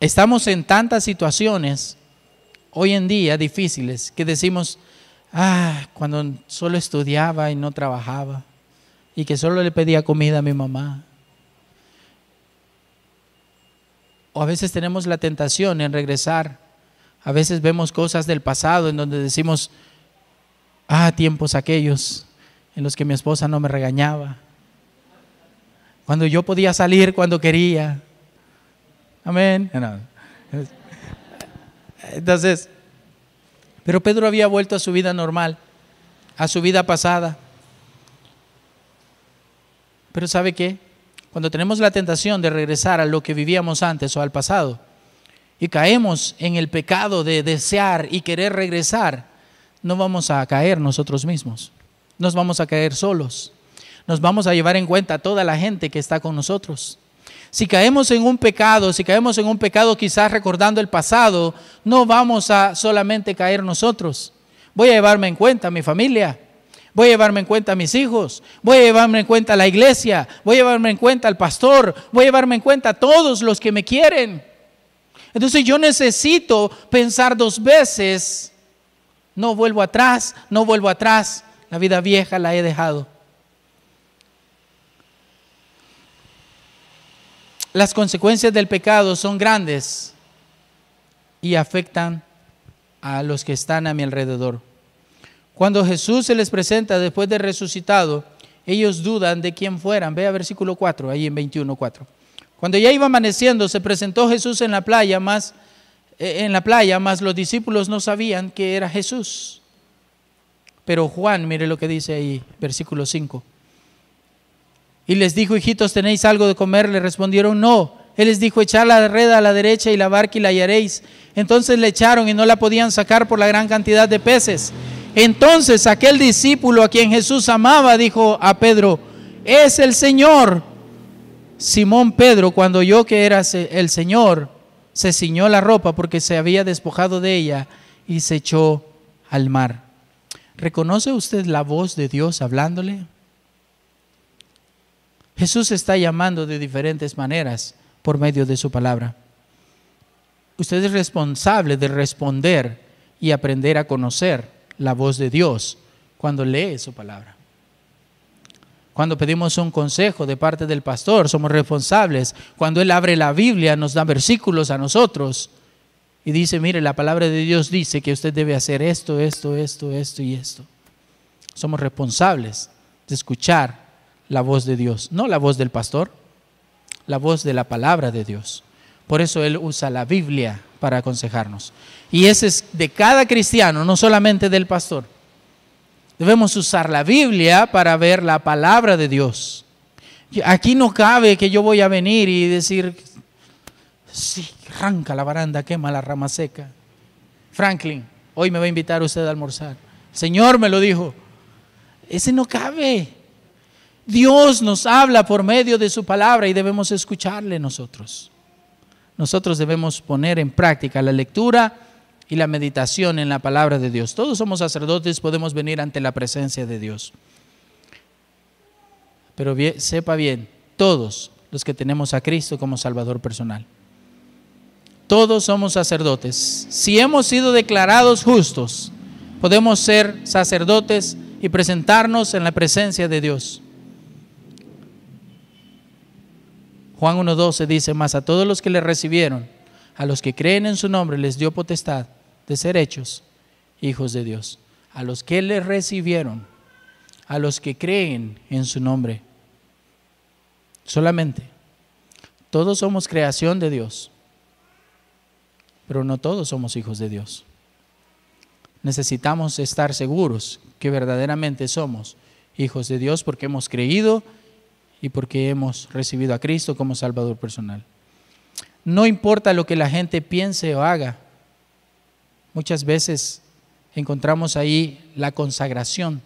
estamos en tantas situaciones hoy en día difíciles que decimos, ah, cuando solo estudiaba y no trabajaba y que solo le pedía comida a mi mamá. O a veces tenemos la tentación en regresar. A veces vemos cosas del pasado en donde decimos, ah, tiempos aquellos en los que mi esposa no me regañaba, cuando yo podía salir cuando quería. Amén. Entonces, pero Pedro había vuelto a su vida normal, a su vida pasada. Pero ¿sabe qué? Cuando tenemos la tentación de regresar a lo que vivíamos antes o al pasado y caemos en el pecado de desear y querer regresar, no vamos a caer nosotros mismos nos vamos a caer solos. Nos vamos a llevar en cuenta a toda la gente que está con nosotros. Si caemos en un pecado, si caemos en un pecado quizás recordando el pasado, no vamos a solamente caer nosotros. voy a llevarme en cuenta a mi familia, voy a llevarme en cuenta a mis hijos, voy a llevarme en cuenta a la iglesia, voy a llevarme en cuenta al pastor, voy a llevarme en cuenta a todos los que me quieren. Entonces yo necesito pensar dos veces, no vuelvo atrás, no vuelvo atrás, la vida vieja la he dejado. Las consecuencias del pecado son grandes y afectan a los que están a mi alrededor. Cuando Jesús se les presenta después de resucitado, ellos dudan de quién fueran. Vea versículo 4, ahí en 21.4. Cuando ya iba amaneciendo, se presentó Jesús en la playa, más eh, en la playa, más los discípulos no sabían que era Jesús. Pero Juan, mire lo que dice ahí, versículo 5. Y les dijo, hijitos, ¿tenéis algo de comer? Le respondieron, no. Él les dijo, echad la red a la derecha y la barca y la hallaréis. Entonces le echaron y no la podían sacar por la gran cantidad de peces. Entonces aquel discípulo a quien Jesús amaba dijo a Pedro, es el Señor. Simón Pedro, cuando oyó que era el Señor, se ciñó la ropa porque se había despojado de ella y se echó al mar. ¿Reconoce usted la voz de Dios hablándole? Jesús está llamando de diferentes maneras por medio de su palabra. Usted es responsable de responder y aprender a conocer la voz de Dios cuando lee su palabra. Cuando pedimos un consejo de parte del pastor, somos responsables. Cuando Él abre la Biblia, nos da versículos a nosotros y dice, mire, la palabra de Dios dice que usted debe hacer esto, esto, esto, esto y esto. Somos responsables de escuchar la voz de Dios, no la voz del pastor, la voz de la palabra de Dios. Por eso Él usa la Biblia para aconsejarnos. Y ese es de cada cristiano, no solamente del pastor. Debemos usar la Biblia para ver la palabra de Dios. Aquí no cabe que yo voy a venir y decir, sí, arranca la baranda, quema la rama seca. Franklin, hoy me va a invitar usted a almorzar. Señor me lo dijo. Ese no cabe. Dios nos habla por medio de su palabra y debemos escucharle nosotros. Nosotros debemos poner en práctica la lectura y la meditación en la palabra de Dios. Todos somos sacerdotes, podemos venir ante la presencia de Dios. Pero sepa bien, todos los que tenemos a Cristo como Salvador personal. Todos somos sacerdotes. Si hemos sido declarados justos, podemos ser sacerdotes y presentarnos en la presencia de Dios. Juan 1.12 dice, más a todos los que le recibieron, a los que creen en su nombre, les dio potestad de ser hechos hijos de Dios. A los que le recibieron, a los que creen en su nombre. Solamente. Todos somos creación de Dios, pero no todos somos hijos de Dios. Necesitamos estar seguros que verdaderamente somos hijos de Dios porque hemos creído y porque hemos recibido a Cristo como Salvador personal. No importa lo que la gente piense o haga, muchas veces encontramos ahí la consagración.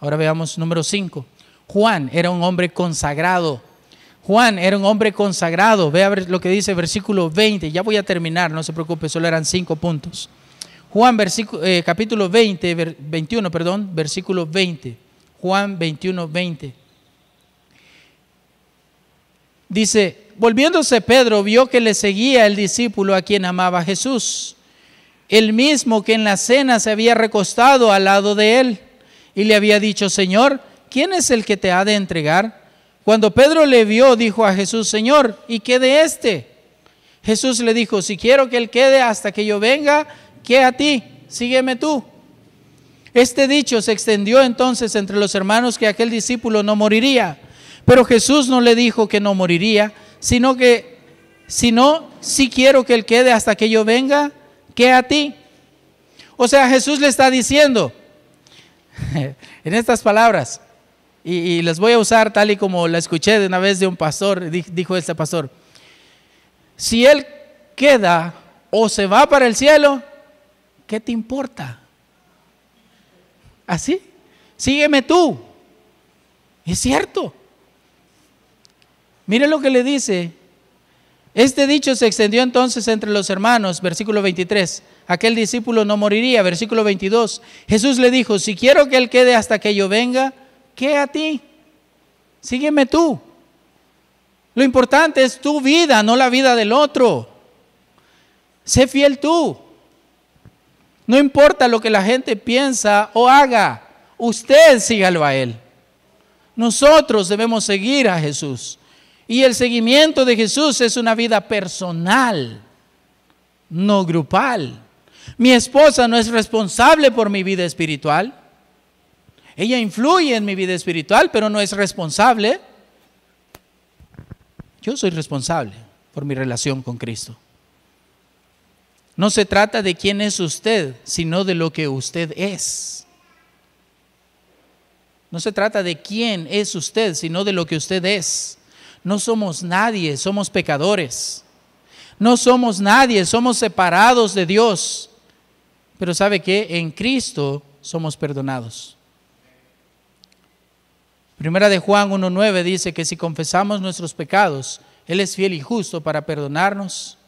Ahora veamos número 5. Juan era un hombre consagrado. Juan era un hombre consagrado. Vea lo que dice versículo 20. Ya voy a terminar, no se preocupe, solo eran cinco puntos. Juan versículo, eh, capítulo 20, 21, perdón, versículo 20. Juan 21, 20. Dice, volviéndose Pedro, vio que le seguía el discípulo a quien amaba Jesús, el mismo que en la cena se había recostado al lado de él y le había dicho, Señor, ¿quién es el que te ha de entregar? Cuando Pedro le vio, dijo a Jesús, Señor, ¿y qué de este? Jesús le dijo, si quiero que él quede hasta que yo venga, ¿qué a ti? Sígueme tú. Este dicho se extendió entonces entre los hermanos que aquel discípulo no moriría. Pero Jesús no le dijo que no moriría, sino que, si no, si quiero que él quede hasta que yo venga, que a ti. O sea, Jesús le está diciendo, [LAUGHS] en estas palabras, y, y, las voy a usar tal y como la escuché de una vez de un pastor, dijo este pastor, si él queda o se va para el cielo, ¿qué te importa? ¿Así? Sígueme tú. Es cierto. Mire lo que le dice Este dicho se extendió entonces entre los hermanos, versículo 23. Aquel discípulo no moriría, versículo 22. Jesús le dijo, si quiero que él quede hasta que yo venga, ¿qué a ti? Sígueme tú. Lo importante es tu vida, no la vida del otro. Sé fiel tú. No importa lo que la gente piensa o haga, usted sígalo a Él. Nosotros debemos seguir a Jesús. Y el seguimiento de Jesús es una vida personal, no grupal. Mi esposa no es responsable por mi vida espiritual. Ella influye en mi vida espiritual, pero no es responsable. Yo soy responsable por mi relación con Cristo. No se trata de quién es usted, sino de lo que usted es. No se trata de quién es usted, sino de lo que usted es. No somos nadie, somos pecadores. No somos nadie, somos separados de Dios. Pero sabe que en Cristo somos perdonados. Primera de Juan 1.9 dice que si confesamos nuestros pecados, Él es fiel y justo para perdonarnos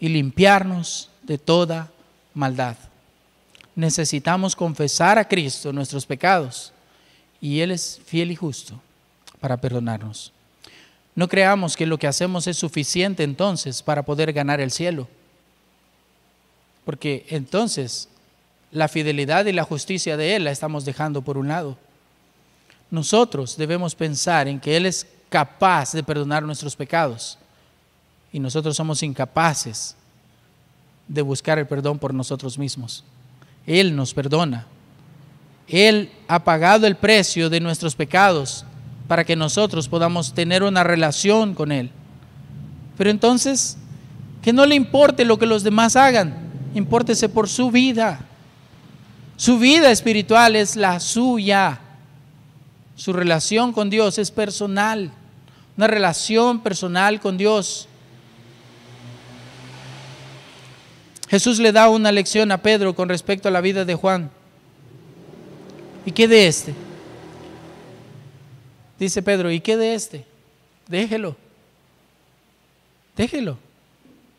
y limpiarnos de toda maldad. Necesitamos confesar a Cristo nuestros pecados y Él es fiel y justo para perdonarnos. No creamos que lo que hacemos es suficiente entonces para poder ganar el cielo, porque entonces la fidelidad y la justicia de Él la estamos dejando por un lado. Nosotros debemos pensar en que Él es capaz de perdonar nuestros pecados y nosotros somos incapaces de buscar el perdón por nosotros mismos. Él nos perdona. Él ha pagado el precio de nuestros pecados para que nosotros podamos tener una relación con Él. Pero entonces, que no le importe lo que los demás hagan, impórtese por su vida. Su vida espiritual es la suya. Su relación con Dios es personal, una relación personal con Dios. Jesús le da una lección a Pedro con respecto a la vida de Juan. ¿Y qué de este? Dice Pedro, ¿y qué de este? Déjelo. Déjelo.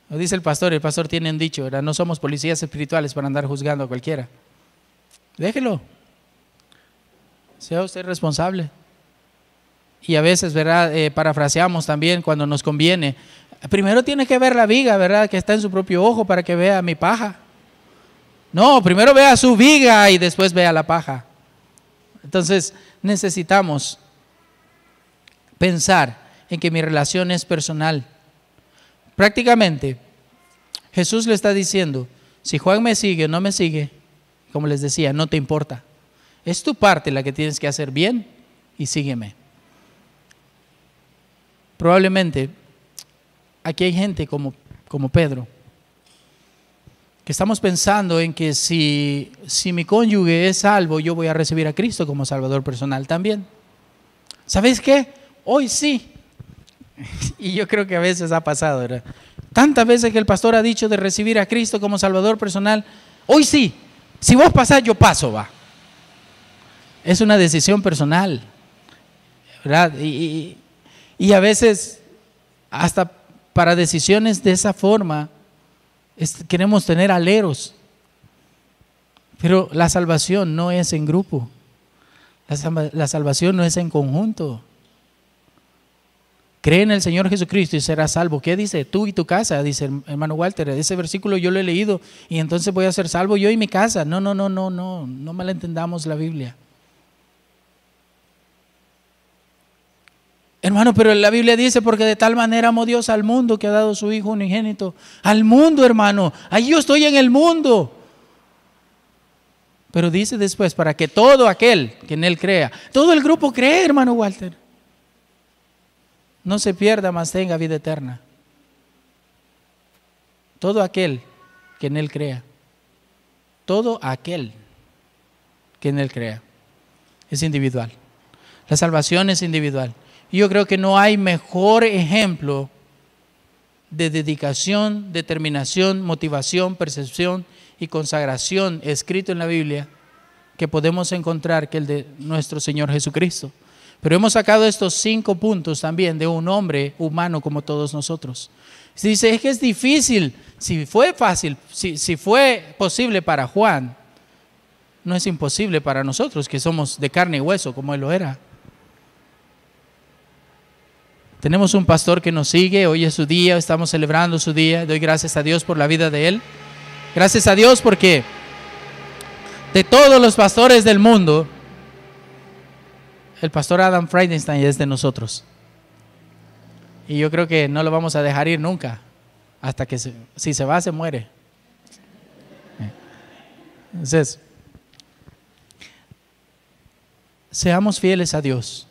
dice el pastor, el pastor tiene un dicho, no somos policías espirituales para andar juzgando a cualquiera. Déjelo. Sea usted responsable. Y a veces, ¿verdad? Eh, parafraseamos también cuando nos conviene. Primero tiene que ver la viga, ¿verdad? Que está en su propio ojo para que vea mi paja. No, primero vea su viga y después vea la paja. Entonces necesitamos pensar en que mi relación es personal. Prácticamente, Jesús le está diciendo, si Juan me sigue o no me sigue, como les decía, no te importa. Es tu parte la que tienes que hacer bien y sígueme. Probablemente aquí hay gente como, como Pedro, que estamos pensando en que si, si mi cónyuge es salvo, yo voy a recibir a Cristo como Salvador personal también. ¿Sabéis qué? Hoy sí. [LAUGHS] Y yo creo que a veces ha pasado, ¿verdad? Tantas veces que el pastor ha dicho de recibir a Cristo como Salvador personal, hoy sí. Si vos pasás, yo paso, va. Es una decisión personal, ¿verdad? Y, y a veces hasta para decisiones de esa forma queremos tener aleros. Pero la salvación no es en grupo. La, salvación no es en conjunto. Cree en el Señor Jesucristo y serás salvo. ¿Qué dice? Tú y tu casa, dice hermano Walter. Ese versículo yo lo he leído y entonces voy a ser salvo yo y mi casa. No, no, no, no, no. No malentendamos la Biblia. Hermano, pero la Biblia dice, porque de tal manera amó Dios al mundo que ha dado su Hijo unigénito. Al mundo, hermano. Ahí yo estoy en el mundo. Pero dice después, para que todo aquel que en Él crea, todo el grupo cree, hermano Walter. No se pierda, mas tenga vida eterna. Todo aquel que en Él crea. Todo aquel que en Él crea. Es individual. La salvación es individual. Yo creo que no hay mejor ejemplo de dedicación, determinación, motivación, percepción y consagración escrito en la Biblia que podemos encontrar que el de nuestro Señor Jesucristo. Pero hemos sacado estos cinco puntos también de un hombre humano como todos nosotros. Dice, es que es difícil. Si fue fácil, si fue posible para Juan, no es imposible para nosotros que somos de carne y hueso como él lo era. Tenemos un pastor que nos sigue, hoy es su día, estamos celebrando su día, doy gracias a Dios por la vida de él. Gracias a Dios porque de todos los pastores del mundo, el pastor Adam Friedenstein es de nosotros. Y yo creo que no lo vamos a dejar ir nunca, hasta que si se va, se muere. Entonces, seamos fieles a Dios.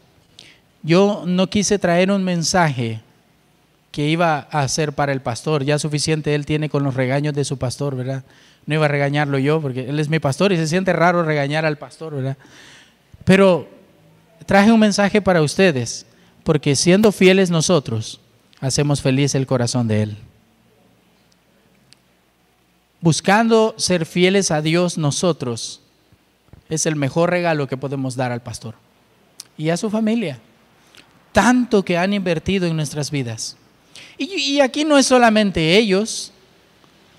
Yo no quise traer un mensaje que iba a hacer para el pastor, ya suficiente él tiene con los regaños de su pastor, ¿verdad? No iba a regañarlo yo, porque él es mi pastor y se siente raro regañar al pastor, ¿verdad? Pero traje un mensaje para ustedes, porque siendo fieles nosotros, hacemos feliz el corazón de Él. Buscando ser fieles a Dios nosotros, es el mejor regalo que podemos dar al pastor y a su familia tanto que han invertido en nuestras vidas. Y, aquí no es solamente ellos.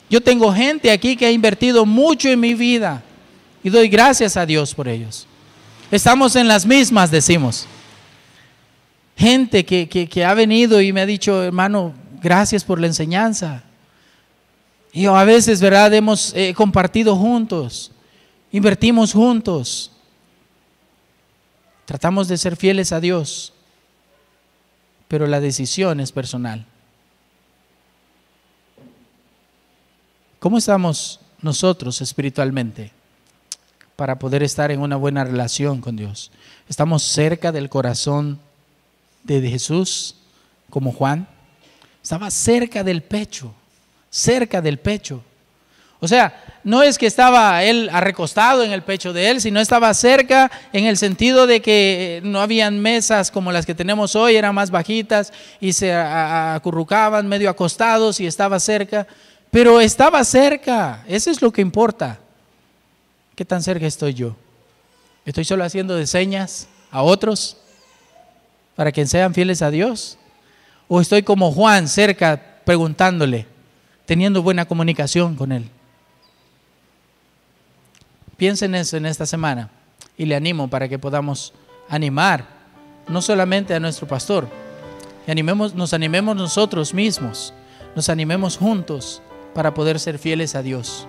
Yo tengo gente aquí que ha invertido mucho en mi vida y doy gracias a Dios por ellos. Estamos en las mismas, decimos. Gente que, ha venido y me ha dicho, hermano, gracias por la enseñanza. Y a veces, ¿verdad? Hemos eh, compartido juntos, invertimos juntos. Tratamos de ser fieles a Dios pero la decisión es personal. ¿Cómo estamos nosotros espiritualmente para poder estar en una buena relación con Dios? ¿Estamos cerca del corazón de Jesús como Juan? Estaba cerca del pecho, cerca del pecho. O sea, no es que estaba él recostado en el pecho de él, sino estaba cerca en el sentido de que no habían mesas como las que tenemos hoy, eran más bajitas y se acurrucaban medio acostados y estaba cerca, pero estaba cerca, eso es lo que importa. ¿Qué tan cerca estoy yo? ¿Estoy solo haciendo de señas a otros para que sean fieles a Dios? ¿O estoy como Juan cerca preguntándole, teniendo buena comunicación con él? Piensen en eso en esta semana y le animo para que podamos animar no solamente a nuestro pastor, animemos, nos animemos nosotros mismos, nos animemos juntos para poder ser fieles a Dios.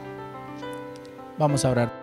Vamos a orar.